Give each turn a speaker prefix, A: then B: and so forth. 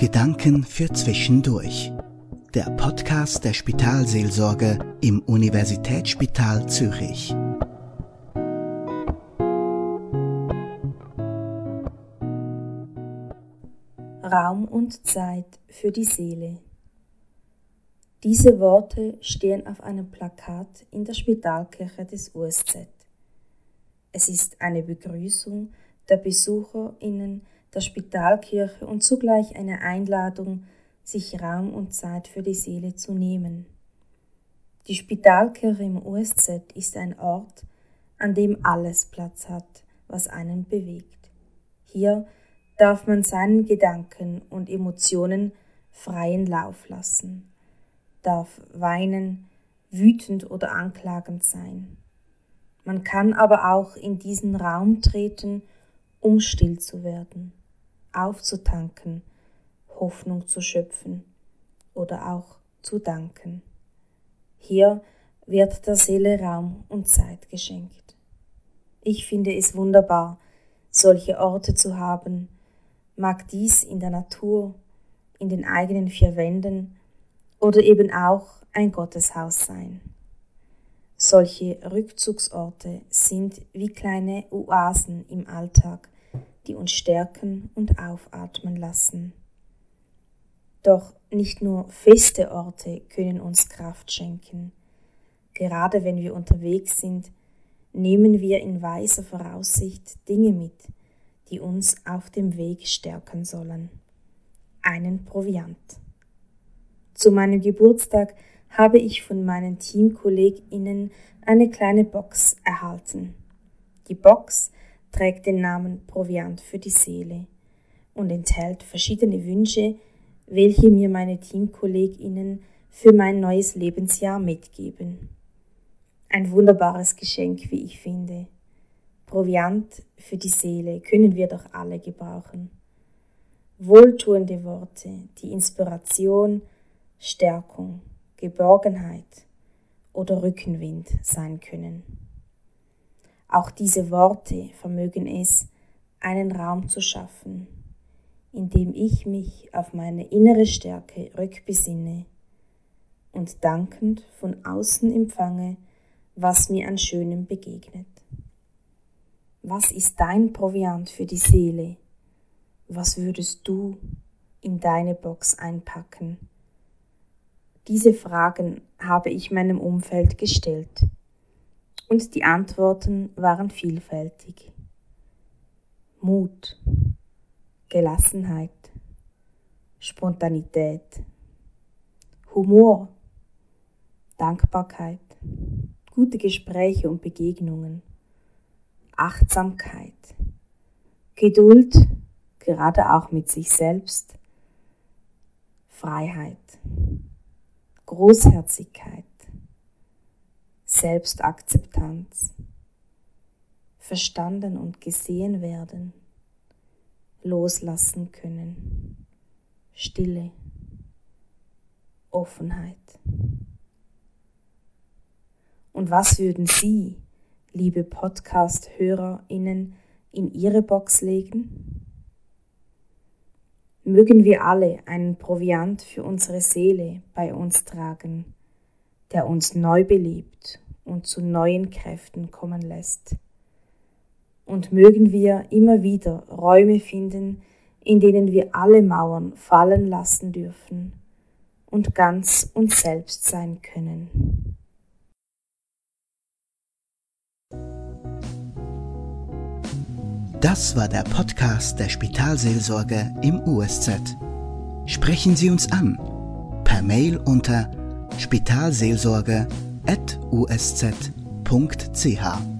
A: Gedanken für Zwischendurch. Der Podcast der Spitalseelsorge im Universitätsspital Zürich.
B: Raum und Zeit für die Seele. Diese Worte stehen auf einem Plakat in der Spitalkirche des USZ. Es ist eine Begrüßung der BesucherInnen der Spitalkirche und zugleich eine Einladung, sich Raum und Zeit für die Seele zu nehmen. Die Spitalkirche im USZ ist ein Ort, an dem alles Platz hat, was einen bewegt. Hier darf man seinen Gedanken und Emotionen freien Lauf lassen, darf weinen, wütend oder anklagend sein. Man kann aber auch in diesen Raum treten, um still zu werden aufzutanken, Hoffnung zu schöpfen oder auch zu danken. Hier wird der Seele Raum und Zeit geschenkt. Ich finde es wunderbar, solche Orte zu haben, mag dies in der Natur, in den eigenen vier Wänden oder eben auch ein Gotteshaus sein. Solche Rückzugsorte sind wie kleine Oasen im Alltag, die uns stärken und aufatmen lassen. Doch nicht nur feste Orte können uns Kraft schenken. Gerade wenn wir unterwegs sind, nehmen wir in weiser Voraussicht Dinge mit, die uns auf dem Weg stärken sollen. Einen Proviant. Zu meinem Geburtstag habe ich von meinen Teamkolleginnen eine kleine Box erhalten. Die Box trägt den Namen Proviant für die Seele und enthält verschiedene Wünsche, welche mir meine Teamkolleginnen für mein neues Lebensjahr mitgeben. Ein wunderbares Geschenk, wie ich finde. Proviant für die Seele können wir doch alle gebrauchen. Wohltuende Worte, die Inspiration, Stärkung, Geborgenheit oder Rückenwind sein können. Auch diese Worte vermögen es, einen Raum zu schaffen, in dem ich mich auf meine innere Stärke rückbesinne und dankend von außen empfange, was mir an Schönem begegnet. Was ist dein Proviant für die Seele? Was würdest du in deine Box einpacken? Diese Fragen habe ich meinem Umfeld gestellt und die Antworten waren vielfältig. Mut, Gelassenheit, Spontanität, Humor, Dankbarkeit, gute Gespräche und Begegnungen, Achtsamkeit, Geduld, gerade auch mit sich selbst, Freiheit, Großherzigkeit, Selbstakzeptanz, verstanden und gesehen werden, loslassen können, Stille, Offenheit. Und was würden Sie, liebe Podcast-HörerInnen, in Ihre Box legen? Mögen wir alle einen Proviant für unsere Seele bei uns tragen der uns neu belebt und zu neuen Kräften kommen lässt. Und mögen wir immer wieder Räume finden, in denen wir alle Mauern fallen lassen dürfen und ganz uns selbst sein können.
A: Das war der Podcast der Spitalseelsorge im USZ. Sprechen Sie uns an per Mail unter spitalseelsorge.usz.ch